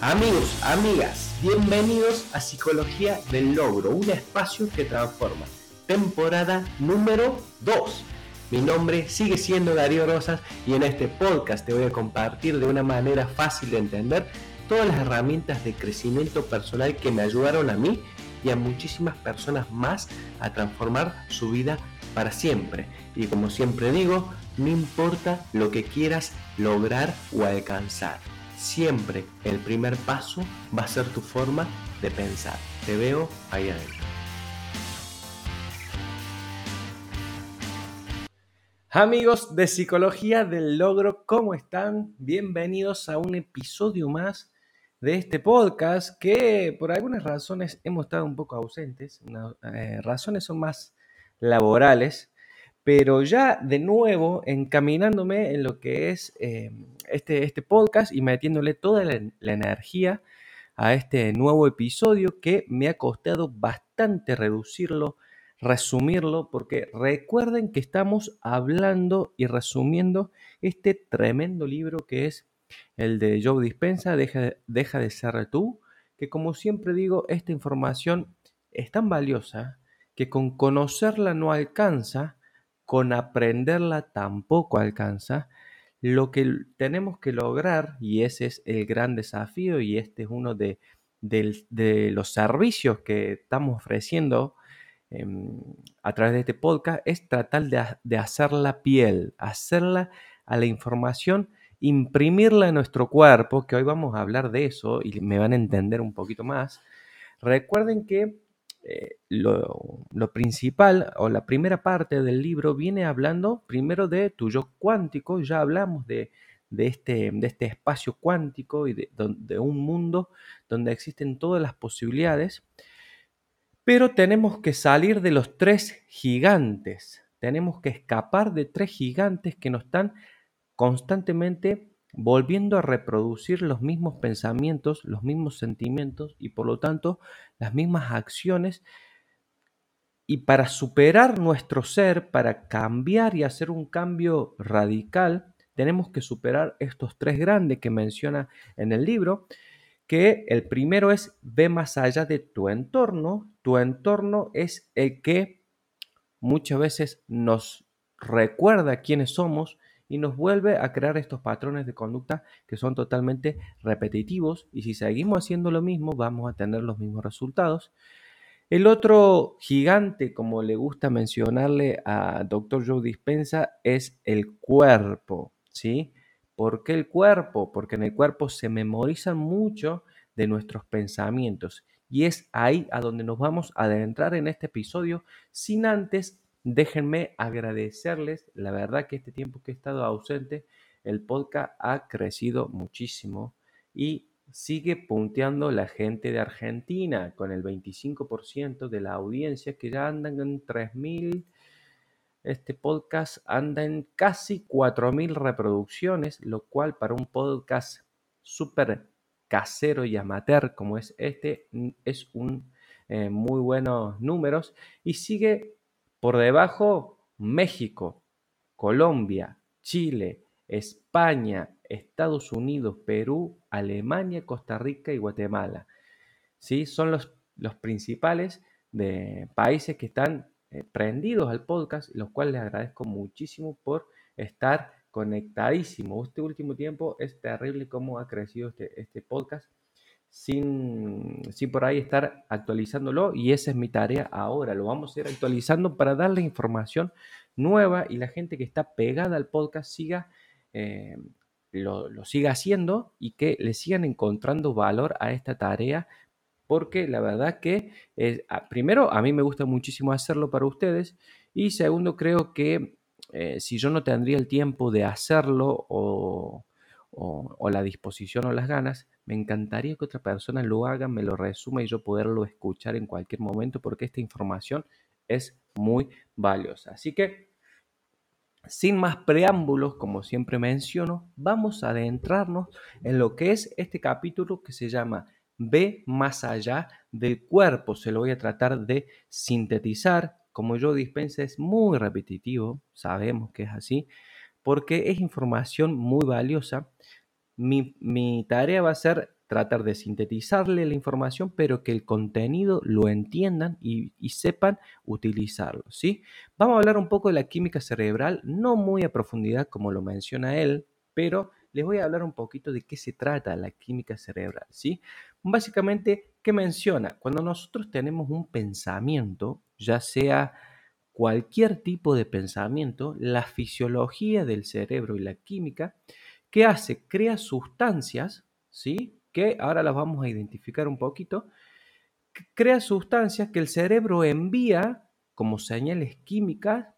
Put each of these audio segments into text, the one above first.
Amigos, amigas, bienvenidos a Psicología del Logro, un espacio que transforma. Temporada número 2. Mi nombre sigue siendo Darío Rosas y en este podcast te voy a compartir de una manera fácil de entender todas las herramientas de crecimiento personal que me ayudaron a mí y a muchísimas personas más a transformar su vida para siempre. Y como siempre digo, no importa lo que quieras lograr o alcanzar siempre el primer paso va a ser tu forma de pensar. Te veo ahí adentro. Amigos de Psicología del Logro, ¿cómo están? Bienvenidos a un episodio más de este podcast que por algunas razones hemos estado un poco ausentes. Eh, razones son más laborales, pero ya de nuevo encaminándome en lo que es eh, este, este podcast y metiéndole toda la, energía a este nuevo episodio que me ha costado bastante reducirlo, resumirlo, porque recuerden que estamos hablando y resumiendo este tremendo libro que es el de Joe Dispensa, Deja, Deja de ser tú, que como siempre digo, esta información es tan valiosa que con conocerla no alcanza, con aprenderla tampoco alcanza. Lo que tenemos que lograr, y ese es el gran desafío, y este es uno de, los servicios que estamos ofreciendo em, a través de este podcast, es tratar de, de hacer la piel, hacerla a la información, imprimirla en nuestro cuerpo, que hoy vamos a hablar de eso y me van a entender un poquito más. Recuerden que eh, lo, principal o la primera parte del libro viene hablando primero de tu yo cuántico, ya hablamos de, este, de este, espacio cuántico y de, de, un mundo donde existen todas las posibilidades, pero tenemos que salir de los tres gigantes, tenemos que escapar de tres gigantes que nos están constantemente volviendo a reproducir los mismos pensamientos, los mismos sentimientos y por lo tanto las mismas acciones. Y para superar nuestro ser, para cambiar y hacer un cambio radical, tenemos que superar estos tres grandes que menciona en el libro, que el primero es ve más allá de tu entorno. Tu entorno es el que muchas veces nos recuerda quiénes somos, y nos vuelve a crear estos patrones de conducta que son totalmente repetitivos y si seguimos haciendo lo mismo vamos a tener los mismos resultados. El otro gigante, como le gusta mencionarle a Dr. Joe Dispensa, es el cuerpo, ¿sí? ¿Por qué el cuerpo? Porque en el cuerpo se memorizan mucho de nuestros pensamientos y es ahí a donde nos vamos a adentrar en este episodio sin antes Déjenme agradecerles, la verdad que este tiempo que he estado ausente, el podcast ha crecido muchísimo y sigue punteando la gente de Argentina con el 25% de la audiencia que ya andan en 3.000. Este podcast anda en casi 4.000 reproducciones, lo cual para un podcast súper casero y amateur como es este es un eh, muy buenos números y sigue por debajo, México, Colombia, Chile, España, Estados Unidos, Perú, Alemania, Costa Rica y Guatemala. ¿Sí? Son los, los principales de países que están eh, prendidos al podcast, los cuales les agradezco muchísimo por estar conectadísimo. Este último tiempo es terrible cómo ha crecido este, este podcast sin, por ahí estar actualizándolo y esa es mi tarea ahora. Lo vamos a ir actualizando para darle información nueva y la gente que está pegada al podcast siga, eh, lo, siga haciendo y que le sigan encontrando valor a esta tarea porque la verdad que primero a mí me gusta muchísimo hacerlo para ustedes y segundo creo que eh, si yo no tendría el tiempo de hacerlo o, o la disposición o las ganas, me encantaría que otra persona lo haga, me lo resuma y yo poderlo escuchar en cualquier momento porque esta información es muy valiosa. Así que, sin más preámbulos, como siempre menciono, vamos a adentrarnos en lo que es este capítulo que se llama Ve más allá del cuerpo. Se lo voy a tratar de sintetizar. Como yo dispensa es muy repetitivo, sabemos que es así, porque es información muy valiosa mi, tarea va a ser tratar de sintetizarle la información, pero que el contenido lo entiendan y, sepan utilizarlo, ¿sí? Vamos a hablar un poco de la química cerebral, no muy a profundidad como lo menciona él, pero les voy a hablar un poquito de qué se trata la química cerebral, ¿sí? Básicamente, ¿qué menciona? Cuando nosotros tenemos un pensamiento, ya sea cualquier tipo de pensamiento, la fisiología del cerebro y la química, ¿qué hace? Crea sustancias, ¿sí? Que ahora las vamos a identificar un poquito. Crea sustancias que el cerebro envía como señales químicas,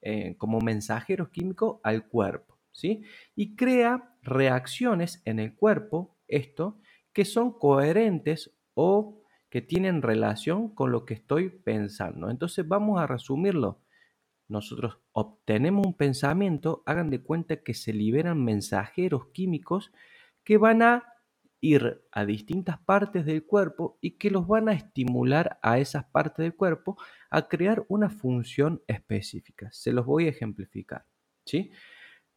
eh, como mensajeros químicos al cuerpo, ¿sí? Y crea reacciones en el cuerpo, esto, que son coherentes o que tienen relación con lo que estoy pensando. Entonces vamos a resumirlo. Nosotros obtenemos un pensamiento, hagan de cuenta que se liberan mensajeros químicos que van a ir a distintas partes del cuerpo y que los van a estimular a esas partes del cuerpo a crear una función específica. Se los voy a ejemplificar. ¿sí?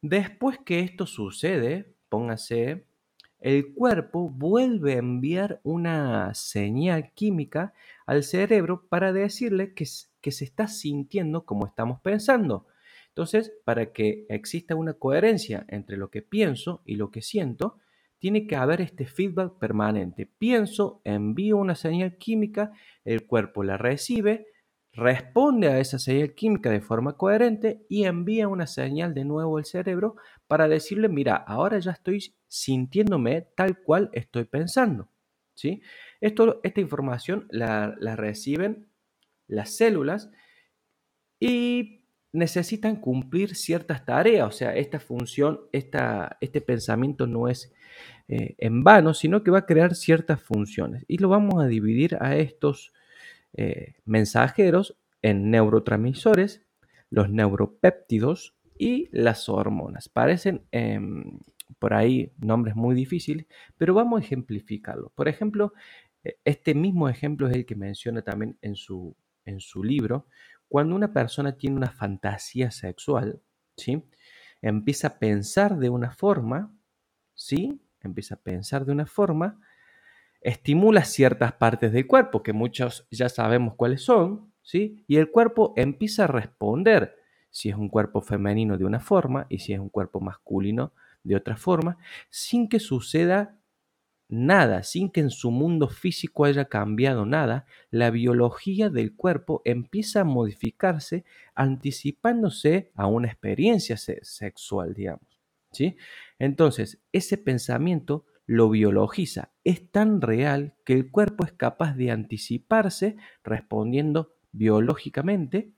Después que esto sucede, póngase el cuerpo vuelve a enviar una señal química al cerebro para decirle que, se está sintiendo como estamos pensando. Entonces, para que exista una coherencia entre lo que pienso y lo que siento, tiene que haber este feedback permanente. Pienso, envío una señal química, el cuerpo la recibe, responde a esa señal química de forma coherente y envía una señal de nuevo al cerebro para decirle, mira, ahora ya estoy sintiéndome tal cual estoy pensando. ¿sí? Esto, esta información la, reciben las células y necesitan cumplir ciertas tareas, o sea, esta función, esta, este pensamiento no es eh, en vano, sino que va a crear ciertas funciones. Y lo vamos a dividir a estos eh, mensajeros en neurotransmisores, los neuropéptidos y las hormonas. Parecen em, por ahí nombres muy difíciles, pero vamos a ejemplificarlo. Por ejemplo, e, este mismo ejemplo es el que menciona también en su, en su libro. Cuando una persona tiene una fantasía sexual, ¿sí? empieza a pensar de una forma, ¿sí? empieza a pensar de una forma, estimula ciertas partes del cuerpo, que muchos ya sabemos cuáles son, ¿sí? Y el cuerpo empieza a responder si es un cuerpo femenino de una forma y si es un cuerpo masculino de otra forma, sin que suceda nada, sin que en su mundo físico haya cambiado nada, la biología del cuerpo empieza a modificarse anticipándose a una experiencia sexual, digamos. ¿sí? Entonces, ese pensamiento lo biologiza. Es tan real que el cuerpo es capaz de anticiparse respondiendo biológicamente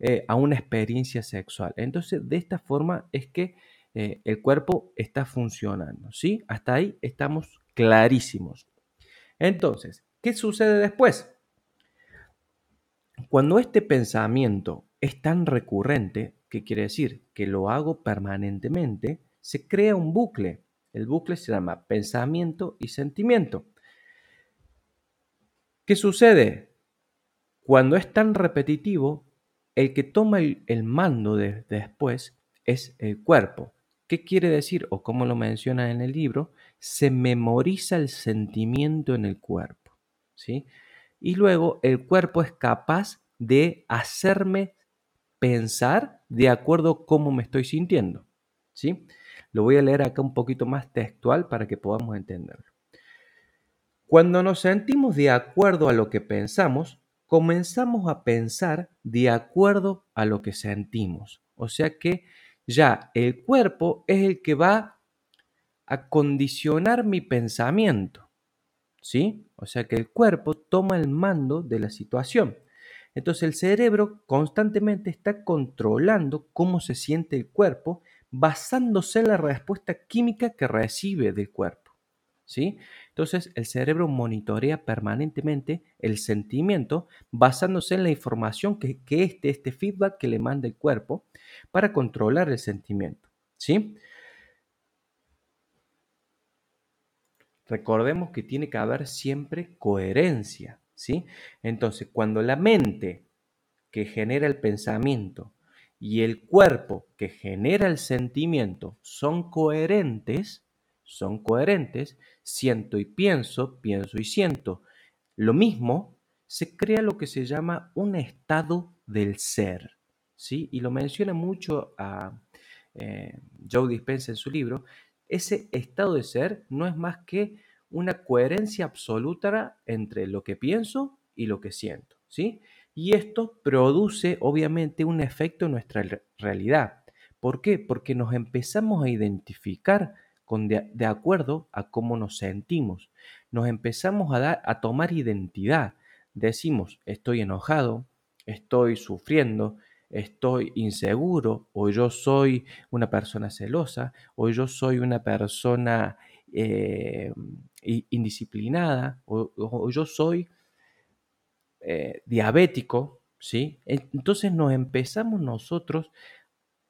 eh, a una experiencia sexual. Entonces, de esta forma es que eh, el cuerpo está funcionando. ¿sí? Hasta ahí estamos clarísimos. Entonces, ¿qué sucede después? Cuando este pensamiento es tan recurrente, ¿qué quiere decir? Que lo hago permanentemente, se crea un bucle el bucle se llama pensamiento y sentimiento. ¿Qué sucede? Cuando es tan repetitivo, el que toma el, mando de, después es el cuerpo. ¿Qué quiere decir? O como lo menciona en el libro, se memoriza el sentimiento en el cuerpo. ¿sí? Y luego el cuerpo es capaz de hacerme pensar de acuerdo a cómo me estoy sintiendo. ¿sí? Lo voy a leer acá un poquito más textual para que podamos entenderlo. Cuando nos sentimos de acuerdo a lo que pensamos, comenzamos a pensar de acuerdo a lo que sentimos. O sea que ya el cuerpo es el que va a condicionar mi pensamiento. ¿Sí? O sea que el cuerpo toma el mando de la situación. Entonces el cerebro constantemente está controlando cómo se siente el cuerpo basándose en la respuesta química que recibe del cuerpo. ¿sí? Entonces, el cerebro monitorea permanentemente el sentimiento basándose en la información que, este, este feedback que le manda el cuerpo para controlar el sentimiento. ¿sí? Recordemos que tiene que haber siempre coherencia. ¿sí? Entonces, cuando la mente que genera el pensamiento y el cuerpo que genera el sentimiento son coherentes, son coherentes, siento y pienso, pienso y siento lo mismo, se crea lo que se llama un estado del ser. ¿sí? Y lo menciona mucho a eh, Joe Dispenza en su libro. Ese estado de ser no es más que una coherencia absoluta entre lo que pienso y lo que siento. ¿sí? Y esto produce obviamente un efecto en nuestra realidad. ¿Por qué? Porque nos empezamos a identificar con de, acuerdo a cómo nos sentimos. Nos empezamos a, dar, a tomar identidad. Decimos, estoy enojado, estoy sufriendo, estoy inseguro, o yo soy una persona celosa, o yo soy una persona eh, indisciplinada, o, yo soy eh, diabético, ¿sí? Entonces nos empezamos nosotros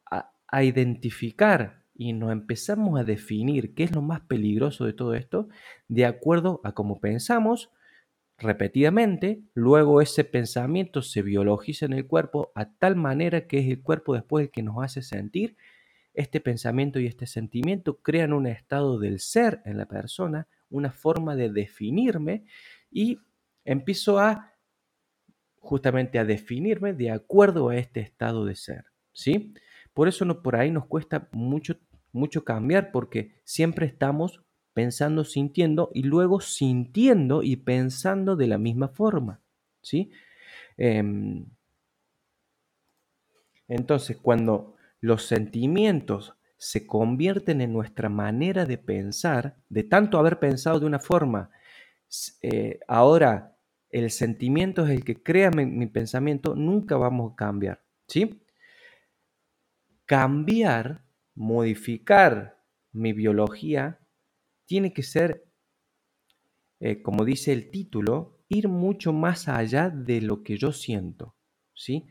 a, identificar y nos empezamos a definir qué es lo más peligroso de todo esto de acuerdo a cómo pensamos repetidamente, luego ese pensamiento se biologiza en el cuerpo a tal manera que es el cuerpo después el que nos hace sentir. Este pensamiento y este sentimiento crean un estado del ser en la persona, una forma de definirme y empiezo a justamente a definirme de acuerdo a este estado de ser, ¿sí? Por eso no, por ahí nos cuesta mucho, mucho cambiar porque siempre estamos pensando, sintiendo y luego sintiendo y pensando de la misma forma, ¿sí? Em, entonces, cuando los sentimientos se convierten en nuestra manera de pensar, de tanto haber pensado de una forma, eh, ahora el sentimiento es el que crea mi, pensamiento, nunca vamos a cambiar, ¿sí? Cambiar, modificar mi biología, tiene que ser, eh, como dice el título, ir mucho más allá de lo que yo siento, ¿sí?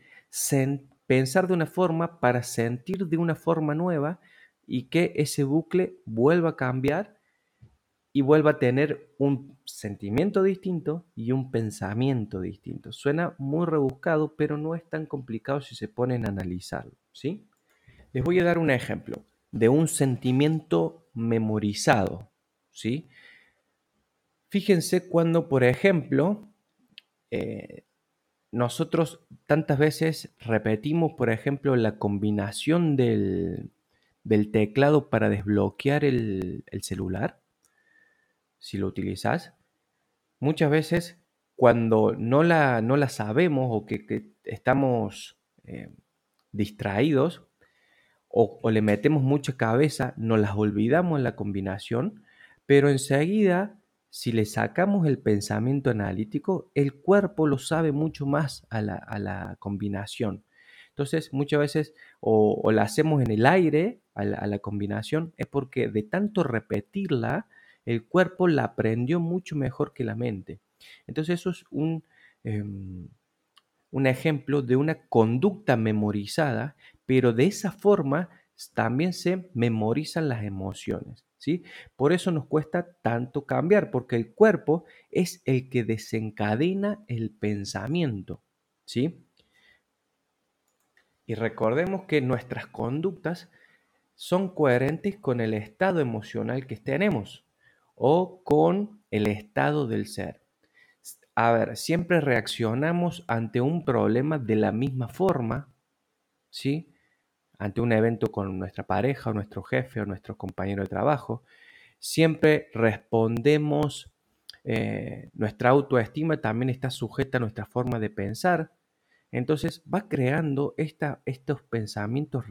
pensar de una forma para sentir de una forma nueva y que ese bucle vuelva a cambiar y vuelva a tener un sentimiento distinto y un pensamiento distinto. Suena muy rebuscado, pero no es tan complicado si se ponen a analizarlo, ¿sí? Les voy a dar un ejemplo de un sentimiento memorizado, ¿sí? Fíjense cuando, por ejemplo, eh, nosotros tantas veces repetimos, por ejemplo, la combinación del, teclado para desbloquear el celular si lo utilizas, muchas veces cuando no la, no la sabemos o que, estamos eh, distraídos o, le metemos mucha cabeza, nos las olvidamos en la combinación, pero enseguida, si le sacamos el pensamiento analítico, el cuerpo lo sabe mucho más a la, combinación. Entonces, muchas veces o, la hacemos en el aire a la combinación, es porque de tanto repetirla, el cuerpo la aprendió mucho mejor que la mente. Entonces eso es un, em, un ejemplo de una conducta memorizada, pero de esa forma también se memorizan las emociones. ¿sí? Por eso nos cuesta tanto cambiar, porque el cuerpo es el que desencadena el pensamiento. ¿sí? Y recordemos que nuestras conductas son coherentes con el estado emocional que tenemos o con el estado del ser. A ver, siempre reaccionamos ante un problema de la misma forma, ¿sí? Ante un evento con nuestra pareja o nuestro jefe o nuestro compañero de trabajo, siempre respondemos, eh, nuestra autoestima también está sujeta a nuestra forma de pensar, entonces va creando estos pensamientos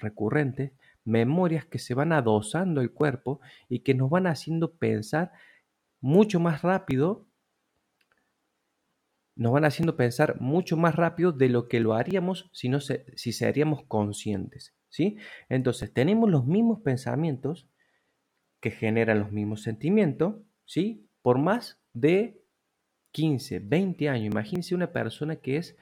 recurrentes memorias que se van adosando el cuerpo y que nos van haciendo pensar mucho más rápido, nos van haciendo pensar mucho más rápido de lo que lo haríamos si, no si seríamos conscientes. ¿sí? Entonces, tenemos los mismos pensamientos que generan los mismos sentimientos, ¿sí? por más de 15, 20 años. Imagínense una persona que es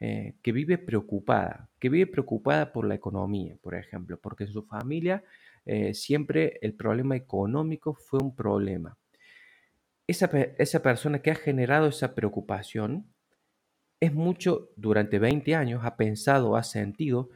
eh, que vive preocupada, que vive preocupada por la economía, por ejemplo, porque en su familia eh, siempre el problema económico fue un problema. Esa, esa persona que ha generado esa preocupación es mucho, durante 20 años, ha pensado, ha sentido,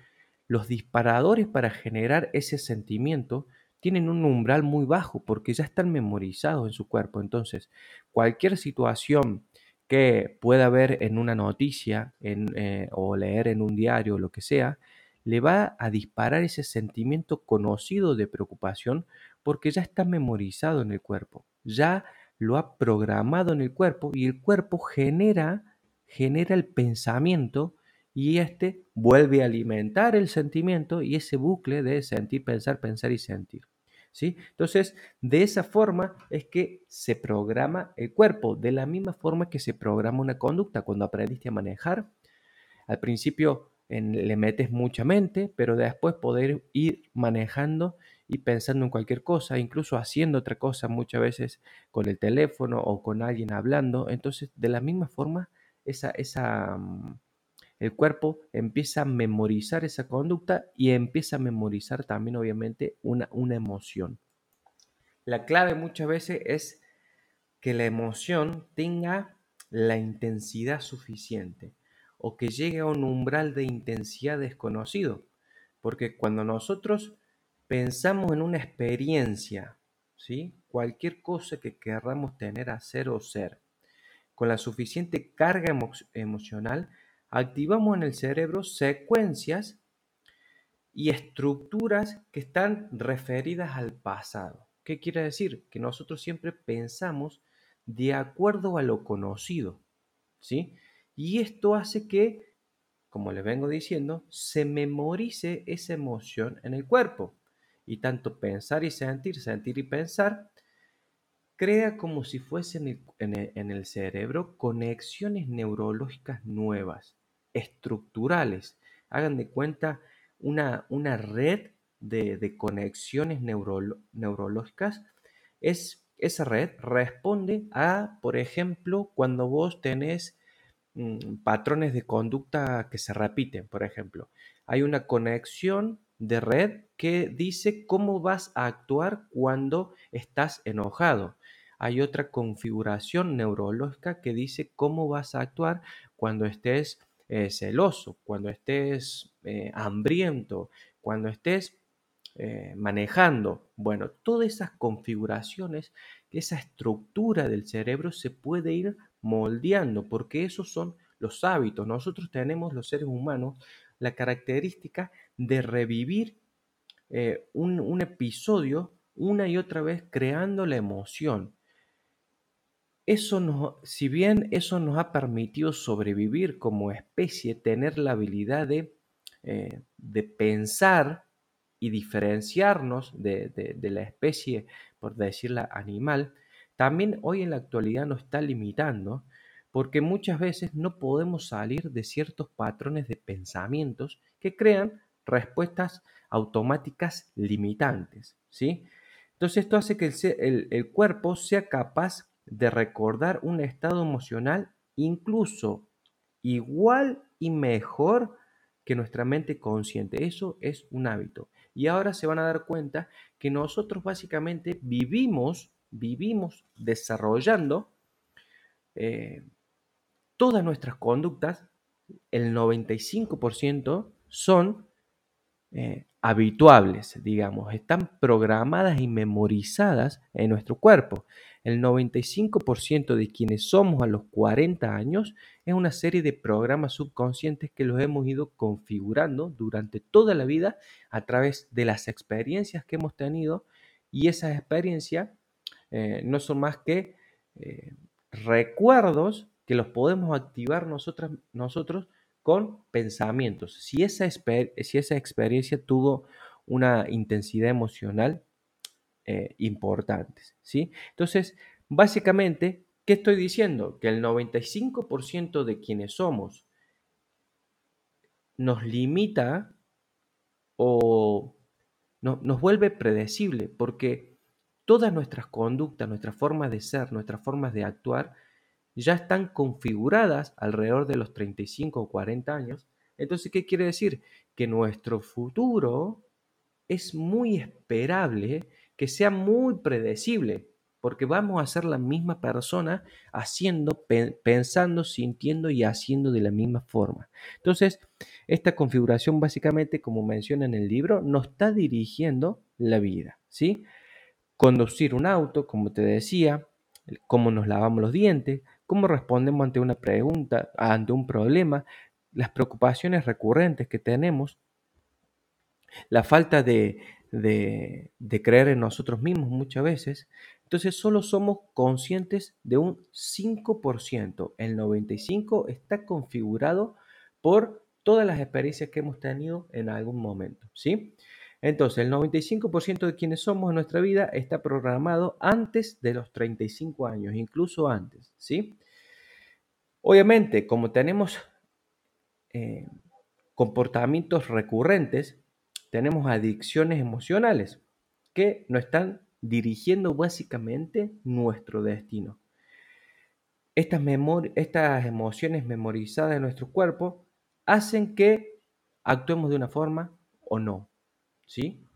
los disparadores para generar ese sentimiento tienen un umbral muy bajo porque ya están memorizados en su cuerpo. Entonces, cualquier situación que pueda ver en una noticia eh, o leer en un diario o lo que sea, le va a disparar ese sentimiento conocido de preocupación porque ya está memorizado en el cuerpo, ya lo ha programado en el cuerpo y el cuerpo genera, genera el pensamiento y este vuelve a alimentar el sentimiento y ese bucle de sentir, pensar, pensar y sentir. ¿Sí? Entonces, de esa forma es que se programa el cuerpo, de la misma forma que se programa una conducta. Cuando aprendiste a manejar, al principio le metes mucha mente, pero después poder ir manejando y pensando en cualquier cosa, incluso haciendo otra cosa muchas veces con el teléfono o con alguien hablando. Entonces, de la misma forma, esa, esa, mm, el cuerpo empieza a memorizar esa conducta y empieza a memorizar también, obviamente, una, una emoción. La clave muchas veces es que la emoción tenga la intensidad suficiente o que llegue a un umbral de intensidad desconocido. Porque cuando nosotros pensamos en una experiencia, ¿sí? cualquier cosa que querramos tener, hacer o ser, con la suficiente carga emocional, activamos en el cerebro secuencias y estructuras que están referidas al pasado. ¿Qué quiere decir? Que nosotros siempre pensamos de acuerdo a lo conocido, ¿sí? Y esto hace que, como les vengo diciendo, se memorice esa emoción en el cuerpo. Y tanto pensar y sentir, sentir y pensar, crea como si fuesen en el, cerebro conexiones neurológicas nuevas, estructurales. Hagan de cuenta una, una red de, conexiones neurológicas. Es, esa red responde a, por ejemplo, cuando vos tenés Mm, patrones de conducta que se repiten, por ejemplo. Hay una conexión de red que dice cómo vas a actuar cuando estás enojado. Hay otra configuración neurológica que dice cómo vas a actuar cuando estés eh, celoso, cuando estés eh, hambriento, cuando estés eh, manejando. Bueno, todas esas configuraciones, esa estructura del cerebro se puede ir moldeando, porque esos son los hábitos. Nosotros tenemos, los seres humanos, la característica de revivir eh, un, episodio una y otra vez creando la emoción. Eso si bien eso nos ha permitido sobrevivir como especie, tener la habilidad de, eh, de pensar y diferenciarnos de, de, la especie, por decirla animal, también hoy en la actualidad nos está limitando porque muchas veces no podemos salir de ciertos patrones de pensamientos que crean respuestas automáticas limitantes, ¿sí? Entonces esto hace que el, el cuerpo sea capaz de recordar un estado emocional incluso igual y mejor que nuestra mente consciente. Eso es un hábito. Y ahora se van a dar cuenta que nosotros básicamente vivimos vivimos desarrollando eh, todas nuestras conductas, el 95% son eh, habituables, digamos, están programadas y memorizadas en nuestro cuerpo. El 95% de quienes somos a los 40 años es una serie de programas subconscientes que los hemos ido configurando durante toda la vida a través de las experiencias que hemos tenido y esas experiencias eh, no son más que eh, recuerdos que los podemos activar nosotros, nosotros con pensamientos. Si esa, si esa experiencia tuvo una intensidad emocional eh, importante. ¿sí? Entonces, básicamente, ¿qué estoy diciendo? Que el 95% de quienes somos nos limita o no, nos vuelve predecible, porque todas nuestras conductas, nuestras formas de ser, nuestras formas de actuar, ya están configuradas alrededor de los 35 o 40 años. Entonces, ¿qué quiere decir? Que nuestro futuro es muy esperable, que sea muy predecible, porque vamos a ser la misma persona haciendo, pensando, sintiendo y haciendo de la misma forma. Entonces, esta configuración básicamente, como menciona en el libro, nos está dirigiendo la vida. ¿sí? Conducir un auto, como te decía, cómo nos lavamos los dientes, cómo respondemos ante una pregunta, ante un problema, las preocupaciones recurrentes que tenemos, la falta de, de, creer en nosotros mismos muchas veces. Entonces solo somos conscientes de un 5%. El 95% está configurado por todas las experiencias que hemos tenido en algún momento. ¿sí? Entonces, el 95% de quienes somos en nuestra vida está programado antes de los 35 años, incluso antes. ¿sí? Obviamente, como tenemos eh, comportamientos recurrentes, tenemos adicciones emocionales que nos están dirigiendo básicamente nuestro destino. Estas, estas emociones memorizadas en nuestro cuerpo hacen que actuemos de una forma o no. ¿Sí?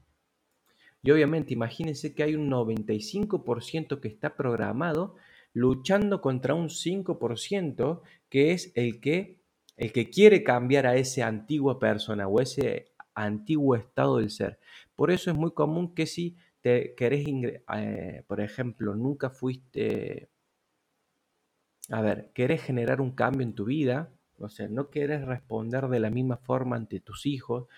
Y obviamente imagínense que hay un 95% que está programado luchando contra un 5% que es el que, el que quiere cambiar a esa antigua persona o ese antiguo estado del ser. Por eso es muy común que si te querés, eh, por ejemplo, nunca fuiste, a ver, querés generar un cambio en tu vida, o sea, no querés responder de la misma forma ante tus hijos,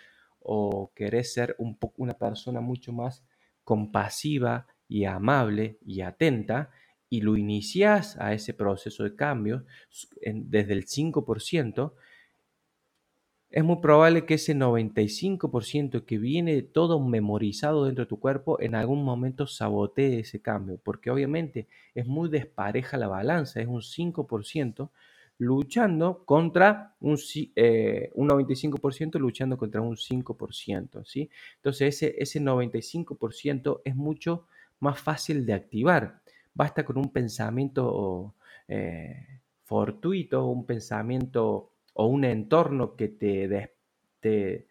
o querés ser un una persona mucho más compasiva y amable y atenta, y lo iniciás a ese proceso de cambio desde el 5%, es muy probable que ese 95% que viene todo memorizado dentro de tu cuerpo en algún momento sabotee ese cambio, porque obviamente es muy despareja la balanza, es un 5% luchando contra un, eh, un 95% luchando contra un 5%, ¿sí? Entonces ese, ese 95% es mucho más fácil de activar. Basta con un pensamiento eh, fortuito, un pensamiento o un entorno que te, te,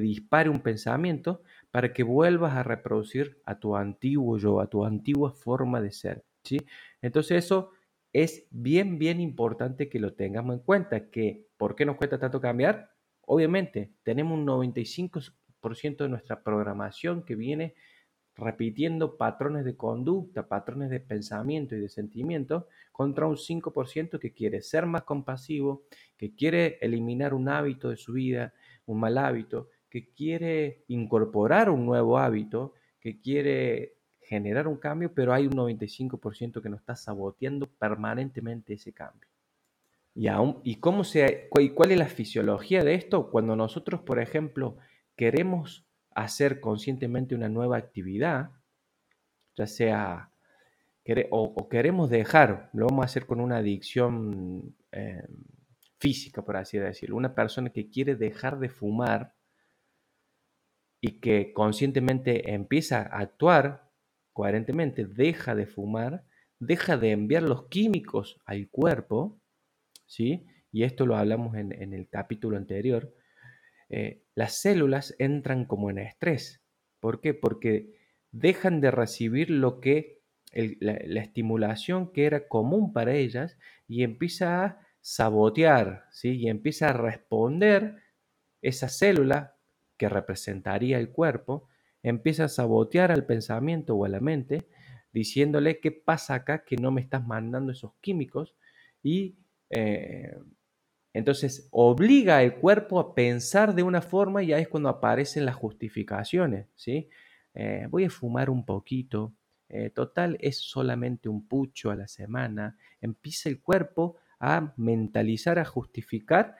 dispare un pensamiento para que vuelvas a reproducir a tu antiguo yo, a tu antigua forma de ser. ¿sí? Entonces eso es bien, bien importante que lo tengamos en cuenta, que ¿por qué nos cuesta tanto cambiar? Obviamente, tenemos un 95% de nuestra programación que viene repitiendo patrones de conducta, patrones de pensamiento y de sentimiento contra un 5% que quiere ser más compasivo, que quiere eliminar un hábito de su vida, un mal hábito, que quiere incorporar un nuevo hábito, que quiere generar un cambio, pero hay un 95% que nos está saboteando permanentemente ese cambio. Y, ¿Y cómo se, cuál es la fisiología de esto? Cuando nosotros, por ejemplo, queremos hacer conscientemente una nueva actividad, ya sea o, queremos dejar, lo vamos a hacer con una adicción eh, física, por así decirlo, una persona que quiere dejar de fumar y que conscientemente empieza a actuar coherentemente, deja de fumar, deja de enviar los químicos al cuerpo, ¿sí? Y esto lo hablamos en, el capítulo anterior, eh, las células entran como en estrés. ¿Por qué? Porque dejan de recibir lo que la, estimulación que era común para ellas y empieza a sabotear, ¿sí? Y empieza a responder esa célula que representaría el cuerpo, empieza a sabotear al pensamiento o a la mente, diciéndole qué pasa acá que no me estás mandando esos químicos y eh, entonces obliga al cuerpo a pensar de una forma y ahí es cuando aparecen las justificaciones, ¿sí? Eh, voy a fumar un poquito, eh, total es solamente un pucho a la semana. Empieza el cuerpo a mentalizar, a justificar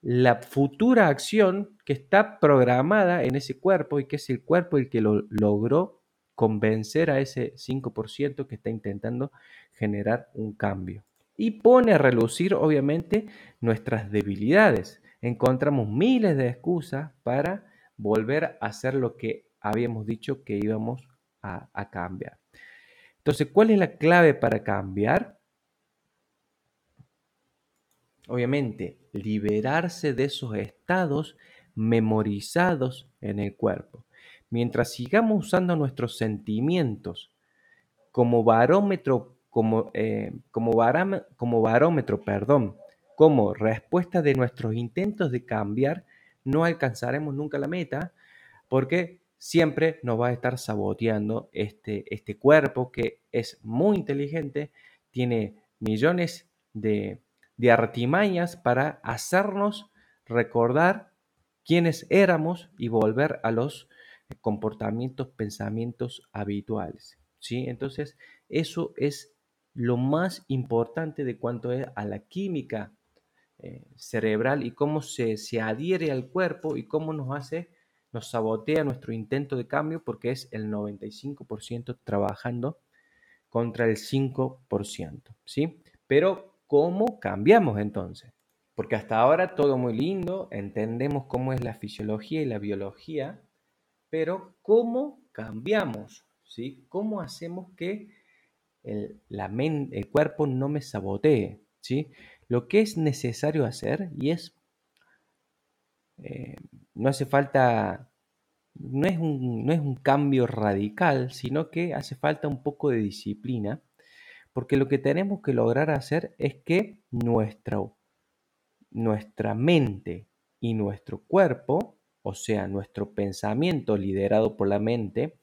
la futura acción que está programada en ese cuerpo y que es el cuerpo el que lo logró convencer a ese 5% que está intentando generar un cambio y pone a relucir obviamente nuestras debilidades. Encontramos miles de excusas para volver a hacer lo que habíamos dicho que íbamos a, cambiar. Entonces, ¿cuál es la clave para cambiar? Obviamente, liberarse de esos estados memorizados en el cuerpo. Mientras sigamos usando nuestros sentimientos como barómetro como, eh, como, como barómetro, perdón, como respuesta de nuestros intentos de cambiar, no alcanzaremos nunca la meta, porque siempre nos va a estar saboteando este, este cuerpo que es muy inteligente, tiene millones de, de artimañas para hacernos recordar quiénes éramos y volver a los comportamientos, pensamientos habituales. ¿sí? Entonces, eso es lo más importante de cuanto es a la química eh, cerebral y cómo se, se adhiere al cuerpo y cómo nos hace, nos sabotea nuestro intento de cambio porque es el 95% trabajando contra el 5%, ¿sí? Pero ¿cómo cambiamos entonces? Porque hasta ahora todo muy lindo, entendemos cómo es la fisiología y la biología, pero ¿cómo cambiamos? ¿sí? ¿Cómo hacemos que el, cuerpo no me sabotee? ¿sí? Lo que es necesario hacer y es, eh, no hace falta, no es un cambio radical, sino que hace falta un poco de disciplina, porque lo que tenemos que lograr hacer es que nuestra, mente y nuestro cuerpo, o sea, nuestro pensamiento liderado por la mente,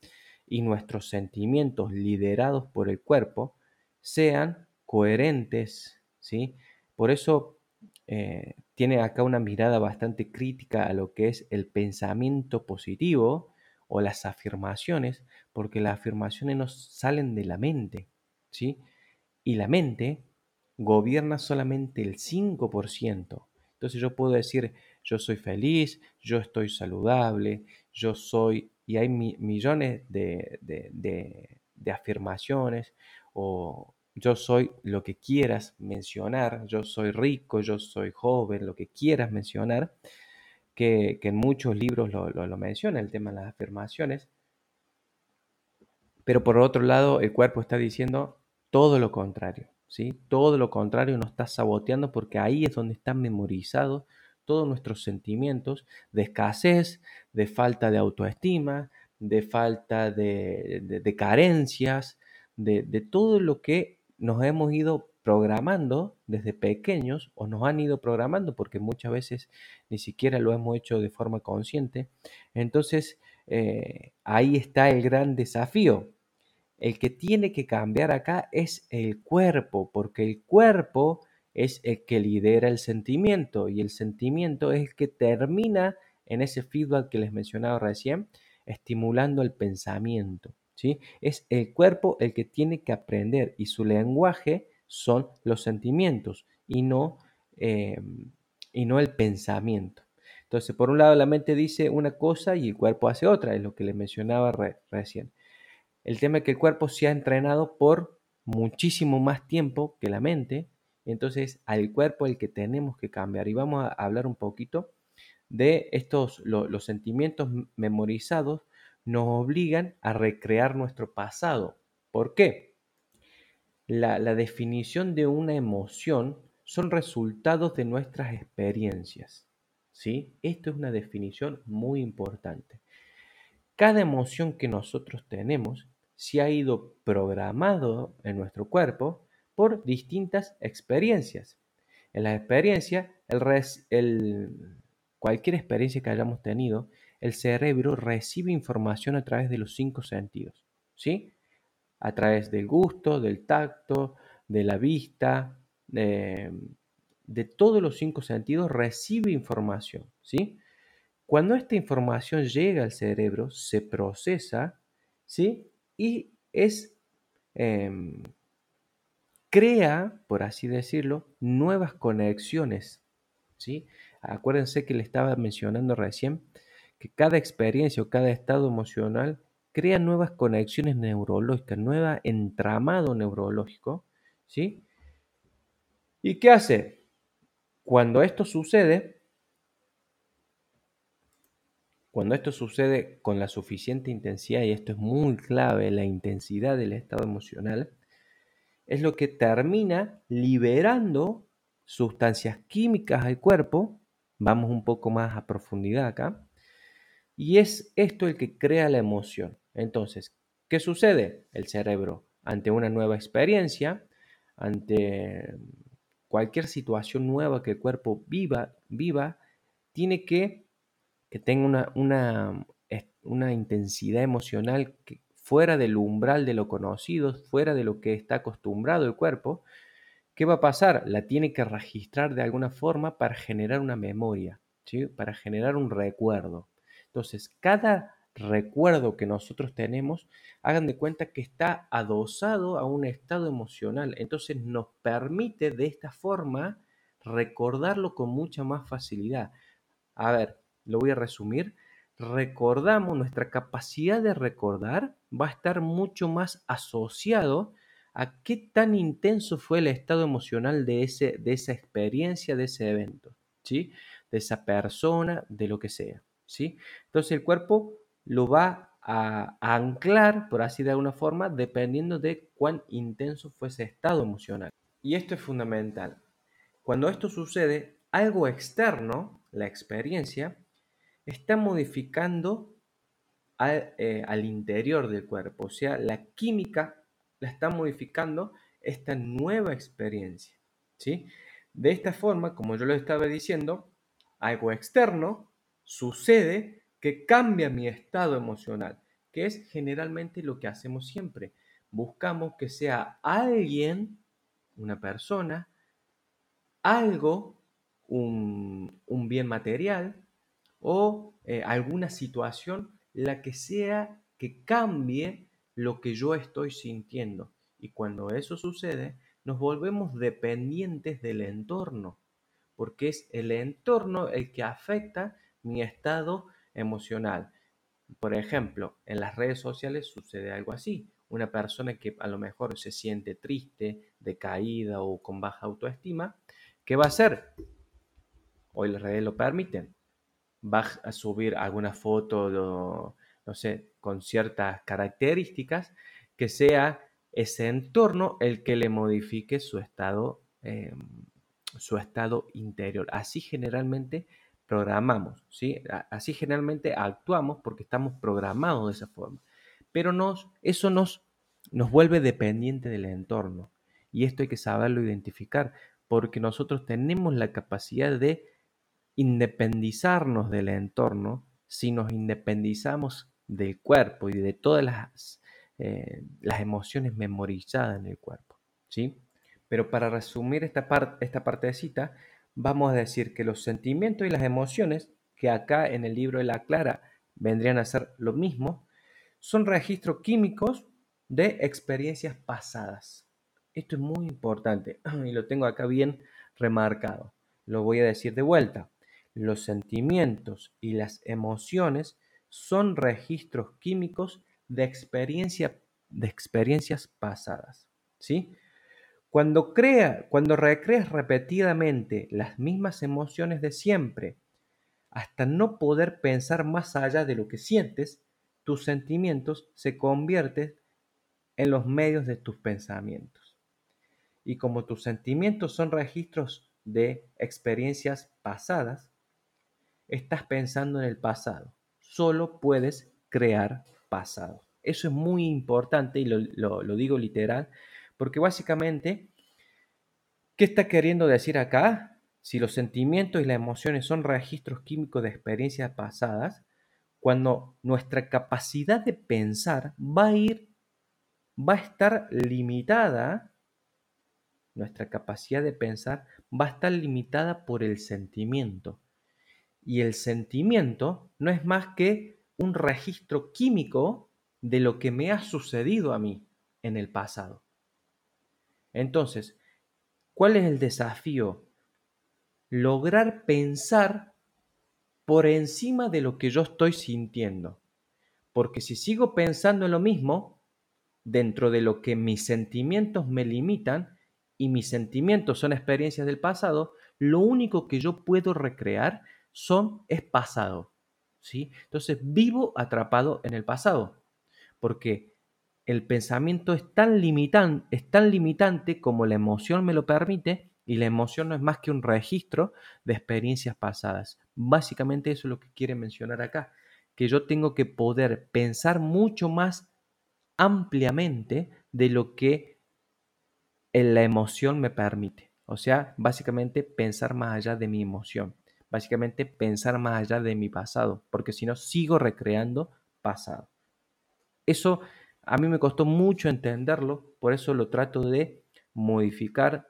y nuestros sentimientos liderados por el cuerpo sean coherentes, ¿sí? Por eso eh, tiene acá una mirada bastante crítica a lo que es el pensamiento positivo o las afirmaciones, porque las afirmaciones nos salen de la mente, ¿sí? Y la mente gobierna solamente el 5%. Entonces yo puedo decir, yo soy feliz, yo estoy saludable, yo soy y hay millones de, afirmaciones o yo soy lo que quieras mencionar, yo soy rico, yo soy joven, lo que quieras mencionar, que, en muchos libros lo, lo, menciona el tema de las afirmaciones. Pero por otro lado, el cuerpo está diciendo todo lo contrario, ¿sí? Todo lo contrario nos está saboteando porque ahí es donde están memorizados todos nuestros sentimientos de escasez, de falta de autoestima, de falta de, carencias, de, todo lo que nos hemos ido programando desde pequeños o nos han ido programando porque muchas veces ni siquiera lo hemos hecho de forma consciente. Entonces, eh, ahí está el gran desafío. El que tiene que cambiar acá es el cuerpo, porque el cuerpo es el que lidera el sentimiento y el sentimiento es el que termina en ese feedback que les mencionaba recién, estimulando el pensamiento. ¿sí? Es el cuerpo el que tiene que aprender y su lenguaje son los sentimientos y no, em, y no el pensamiento. Entonces, por un lado, la mente dice una cosa y el cuerpo hace otra, es lo que les mencionaba recién. El tema es que el cuerpo se ha entrenado por muchísimo más tiempo que la mente entonces, al cuerpo el que tenemos que cambiar. Y vamos a hablar un poquito de estos, los sentimientos memorizados nos obligan a recrear nuestro pasado. ¿Por qué? La, la definición de una emoción son resultados de nuestras experiencias. ¿sí? Esto es una definición muy importante. Cada emoción que nosotros tenemos se ha ido programado en nuestro cuerpo por distintas experiencias. En la experiencia, el, cualquier experiencia que hayamos tenido, el cerebro recibe información a través de los cinco sentidos, ¿sí? A través del gusto, del tacto, de la vista, de, todos los cinco sentidos recibe información, ¿sí? Cuando esta información llega al cerebro, se procesa, ¿sí? Y es em, crea, por así decirlo, nuevas conexiones. ¿sí? Acuérdense que le estaba mencionando recién que cada experiencia o cada estado emocional crea nuevas conexiones neurológicas, nuevo entramado neurológico. ¿sí? ¿Y qué hace? Cuando esto sucede, cuando esto sucede con la suficiente intensidad, y esto es muy clave, la intensidad del estado emocional, es lo que termina liberando sustancias químicas al cuerpo, vamos un poco más a profundidad acá, y es esto el que crea la emoción. Entonces, ¿qué sucede? El cerebro, ante una nueva experiencia, ante cualquier situación nueva que el cuerpo viva, viva tiene que, que tenga una, una intensidad emocional que, fuera del umbral de lo conocido, fuera de lo que está acostumbrado el cuerpo, ¿qué va a pasar? La tiene que registrar de alguna forma para generar una memoria, ¿sí? para generar un recuerdo. Entonces, cada recuerdo que nosotros tenemos, hagan de cuenta que está adosado a un estado emocional. Entonces nos permite de esta forma recordarlo con mucha más facilidad. A ver, lo voy a resumir. Recordamos, nuestra capacidad de recordar va a estar mucho más asociado a qué tan intenso fue el estado emocional de, ese, de esa experiencia, de ese evento, ¿sí? De esa persona, de lo que sea, ¿sí? Entonces el cuerpo lo va a, anclar, por así de alguna forma, dependiendo de cuán intenso fue ese estado emocional. Y esto es fundamental. Cuando esto sucede, algo externo, la experiencia, está modificando al, eh, al, interior del cuerpo, o sea, la química la está modificando esta nueva experiencia, ¿sí? De esta forma, como yo lo estaba diciendo, algo externo sucede que cambia mi estado emocional, que es generalmente lo que hacemos siempre. Buscamos que sea alguien, una persona, algo, un, bien material o eh, alguna situación, la que sea que cambie lo que yo estoy sintiendo. Y cuando eso sucede, nos volvemos dependientes del entorno, porque es el entorno el que afecta mi estado emocional. Por ejemplo, en las redes sociales sucede algo así. Una persona que a lo mejor se siente triste, decaída o con baja autoestima, ¿qué va a hacer? Hoy las redes lo permiten. Va a subir alguna foto, no sé, con ciertas características que sea ese entorno el que le modifique su estado, em, su estado interior. Así generalmente programamos, ¿sí? Así generalmente actuamos porque estamos programados de esa forma. Pero nos, eso nos, nos vuelve dependiente del entorno. Y esto hay que saberlo identificar, porque nosotros tenemos la capacidad de independizarnos del entorno si nos independizamos del cuerpo y de todas las, eh, las emociones memorizadas en el cuerpo, ¿sí? Pero para resumir esta, parte esta partecita, vamos a decir que los sentimientos y las emociones, que acá en el libro de la Clara vendrían a ser lo mismo, son registros químicos de experiencias pasadas. Esto es muy importante y lo tengo acá bien remarcado. Lo voy a decir de vuelta. Los sentimientos y las emociones son registros químicos de, de experiencias pasadas. ¿sí? Cuando, crea, cuando recreas repetidamente las mismas emociones de siempre, hasta no poder pensar más allá de lo que sientes, tus sentimientos se convierten en los medios de tus pensamientos. Y como tus sentimientos son registros de experiencias pasadas, estás pensando en el pasado. Solo puedes crear pasado. Eso es muy importante y lo, digo literal porque básicamente, ¿qué está queriendo decir acá? Si los sentimientos y las emociones son registros químicos de experiencias pasadas, cuando nuestra capacidad de pensar va a ir, va a estar limitada, nuestra capacidad de pensar va a estar limitada por el sentimiento. Y el sentimiento no es más que un registro químico de lo que me ha sucedido a mí en el pasado. Entonces, ¿cuál es el desafío? Lograr pensar por encima de lo que yo estoy sintiendo. Porque si sigo pensando en lo mismo, dentro de lo que mis sentimientos me limitan, y mis sentimientos son experiencias del pasado, lo único que yo puedo recrear son es pasado. ¿sí? Entonces vivo atrapado en el pasado, porque el pensamiento es tan, limitan, es tan limitante como la emoción me lo permite y la emoción no es más que un registro de experiencias pasadas. Básicamente eso es lo que quiere mencionar acá, que yo tengo que poder pensar mucho más ampliamente de lo que la emoción me permite. O sea, básicamente pensar más allá de mi emoción. Básicamente pensar más allá de mi pasado, porque si no sigo recreando pasado. Eso a mí me costó mucho entenderlo, por eso lo trato de modificar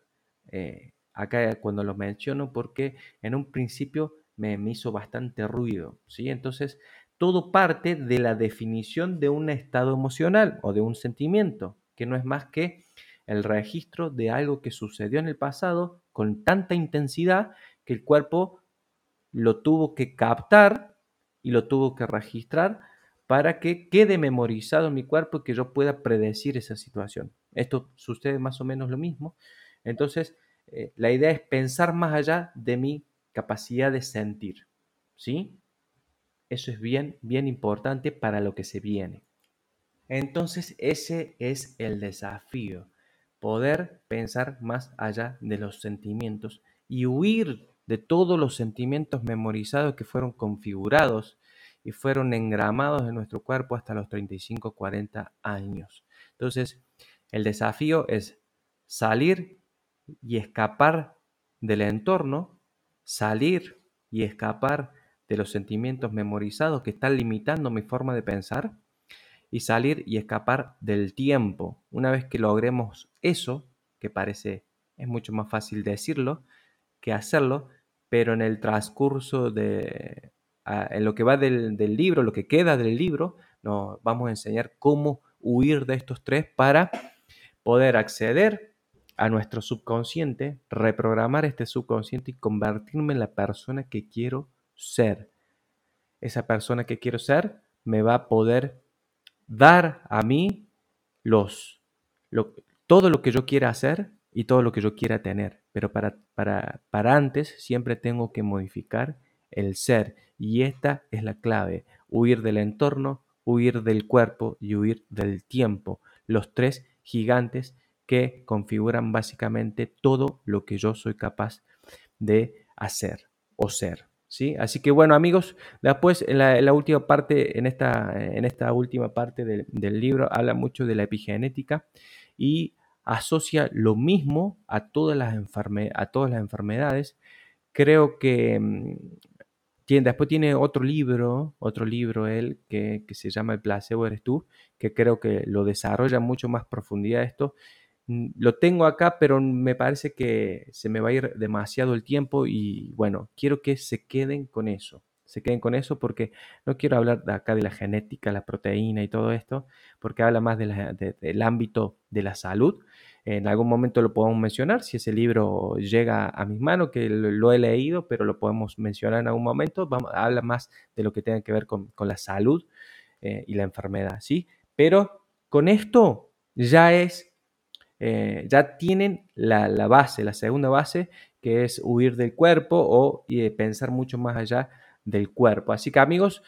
eh, acá cuando lo menciono, porque en un principio me, me, hizo bastante ruido. ¿sí? Entonces, todo parte de la definición de un estado emocional o de un sentimiento, que no es más que el registro de algo que sucedió en el pasado con tanta intensidad que el cuerpo lo tuvo que captar y lo tuvo que registrar para que quede memorizado en mi cuerpo y que yo pueda predecir esa situación. Esto sucede más o menos lo mismo. Entonces, eh, la idea es pensar más allá de mi capacidad de sentir. ¿Sí? Eso es bien, bien importante para lo que se viene. Entonces, ese es el desafío, poder pensar más allá de los sentimientos y huir de todos los sentimientos memorizados que fueron configurados y fueron engramados en nuestro cuerpo hasta los 35, 40 años. Entonces, el desafío es salir y escapar del entorno, salir y escapar de los sentimientos memorizados que están limitando mi forma de pensar y salir y escapar del tiempo. Una vez que logremos eso, que parece es mucho más fácil decirlo que hacerlo, pero en el transcurso de, en lo que va del, libro, lo que queda del libro, nos vamos a enseñar cómo huir de estos tres para poder acceder a nuestro subconsciente, reprogramar este subconsciente y convertirme en la persona que quiero ser. Esa persona que quiero ser me va a poder dar a mí los, todo lo que yo quiera hacer y todo lo que yo quiera tener. Pero para, para, para antes siempre tengo que modificar el ser. Y esta es la clave, huir del entorno, huir del cuerpo y huir del tiempo. Los tres gigantes que configuran básicamente todo lo que yo soy capaz de hacer o ser. ¿sí? Así que bueno amigos, después en la, última parte, en esta, en esta última parte del, libro habla mucho de la epigenética y asocia lo mismo a todas las, a todas las enfermedades. Creo que mm, después tiene otro libro, otro libro él, que, se llama El placebo eres tú, que creo que lo desarrolla mucho más profundidad esto. Mm, lo tengo acá, pero me parece que se me va a ir demasiado el tiempo y bueno, quiero que se queden con eso. Se queden con eso porque no quiero hablar de acá de la genética, la proteína y todo esto, porque habla más del ámbito de la salud en algún momento lo podemos mencionar, si ese libro llega a mis manos, que lo he leído, pero lo podemos mencionar en algún momento. Habla más de lo que tenga que ver con, la salud eh, y la enfermedad, ¿sí? Pero con esto ya es, eh, ya tienen la, base, la segunda base, que es huir del cuerpo o pensar mucho más allá del cuerpo. Así que amigos,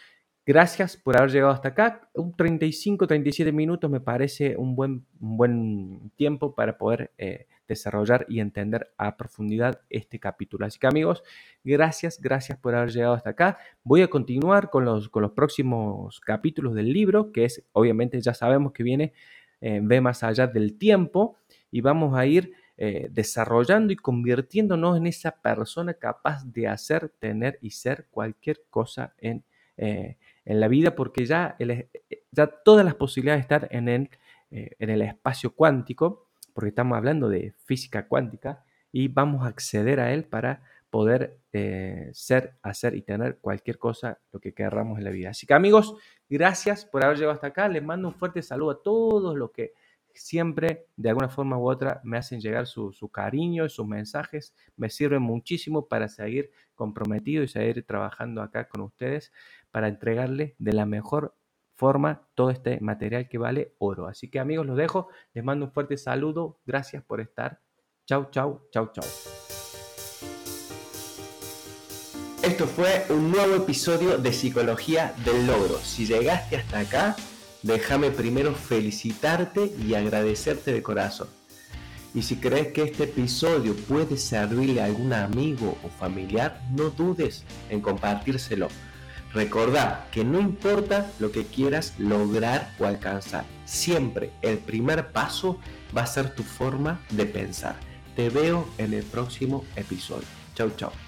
Gracias por haber llegado hasta acá. Un 35, 37 minutos me parece un buen, buen tiempo para poder eh, desarrollar y entender a profundidad este capítulo. Así que amigos, gracias, gracias por haber llegado hasta acá. Voy a continuar con los, con los próximos capítulos del libro, que es, obviamente ya sabemos que viene, eh, ve más allá del tiempo y vamos a ir eh, desarrollando y convirtiéndonos en esa persona capaz de hacer, tener y ser cualquier cosa en en la vida porque ya, eh, ya todas las posibilidades están en el, eh, en el espacio cuántico, porque estamos hablando de física cuántica, y vamos a acceder a él para poder eh, ser, hacer y tener cualquier cosa, lo que querramos en la vida. Así que amigos, gracias por haber llegado hasta acá. Les mando un fuerte saludo a todos los que siempre, de alguna forma u otra, me hacen llegar su, cariño, sus mensajes. Me sirven muchísimo para seguir comprometido y seguir trabajando acá con ustedes para entregarle de la mejor forma todo este material que vale oro. Así que amigos, los dejo. Les mando un fuerte saludo. Gracias por estar. Chau, chau, chau, chau. Esto fue un nuevo episodio de Psicología del Logro. Si llegaste hasta acá, déjame primero felicitarte y agradecerte de corazón. Y si crees que este episodio puede servirle a algún amigo o familiar, no dudes en compartírselo Recordad que no importa lo que quieras lograr o alcanzar, siempre el primer paso va a ser tu forma de pensar. Te veo en el próximo episodio. Chau, chau.